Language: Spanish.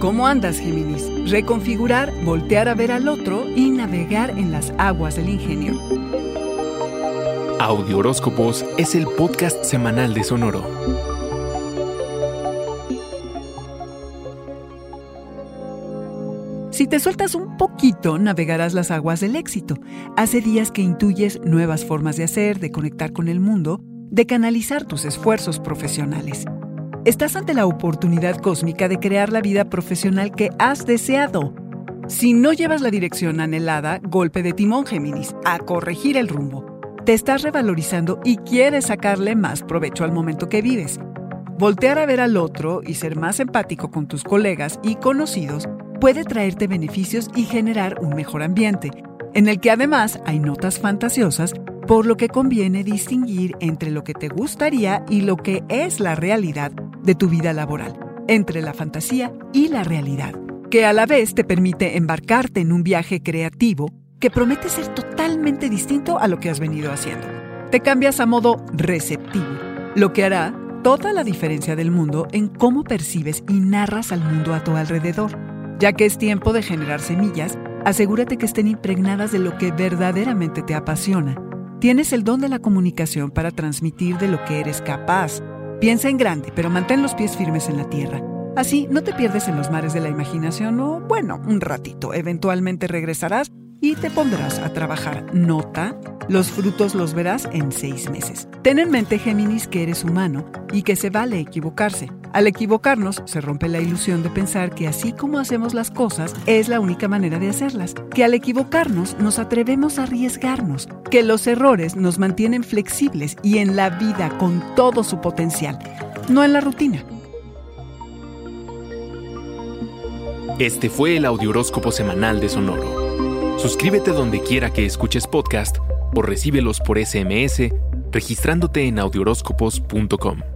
¿Cómo andas, Géminis? Reconfigurar, voltear a ver al otro y navegar en las aguas del ingenio. Audio Horóscopos es el podcast semanal de Sonoro. Si te sueltas un poquito, navegarás las aguas del éxito. Hace días que intuyes nuevas formas de hacer, de conectar con el mundo, de canalizar tus esfuerzos profesionales. Estás ante la oportunidad cósmica de crear la vida profesional que has deseado. Si no llevas la dirección anhelada, golpe de timón Géminis, a corregir el rumbo. Te estás revalorizando y quieres sacarle más provecho al momento que vives. Voltear a ver al otro y ser más empático con tus colegas y conocidos puede traerte beneficios y generar un mejor ambiente, en el que además hay notas fantasiosas, por lo que conviene distinguir entre lo que te gustaría y lo que es la realidad de tu vida laboral, entre la fantasía y la realidad, que a la vez te permite embarcarte en un viaje creativo que promete ser totalmente distinto a lo que has venido haciendo. Te cambias a modo receptivo, lo que hará toda la diferencia del mundo en cómo percibes y narras al mundo a tu alrededor. Ya que es tiempo de generar semillas, asegúrate que estén impregnadas de lo que verdaderamente te apasiona. Tienes el don de la comunicación para transmitir de lo que eres capaz Piensa en grande, pero mantén los pies firmes en la tierra. Así no te pierdes en los mares de la imaginación o, bueno, un ratito. Eventualmente regresarás y te pondrás a trabajar. Nota, los frutos los verás en seis meses. Ten en mente, Géminis, que eres humano y que se vale equivocarse. Al equivocarnos, se rompe la ilusión de pensar que así como hacemos las cosas, es la única manera de hacerlas. Que al equivocarnos, nos atrevemos a arriesgarnos. Que los errores nos mantienen flexibles y en la vida con todo su potencial, no en la rutina. Este fue el Audioróscopo Semanal de Sonoro. Suscríbete donde quiera que escuches podcast o recíbelos por SMS registrándote en audioróscopos.com.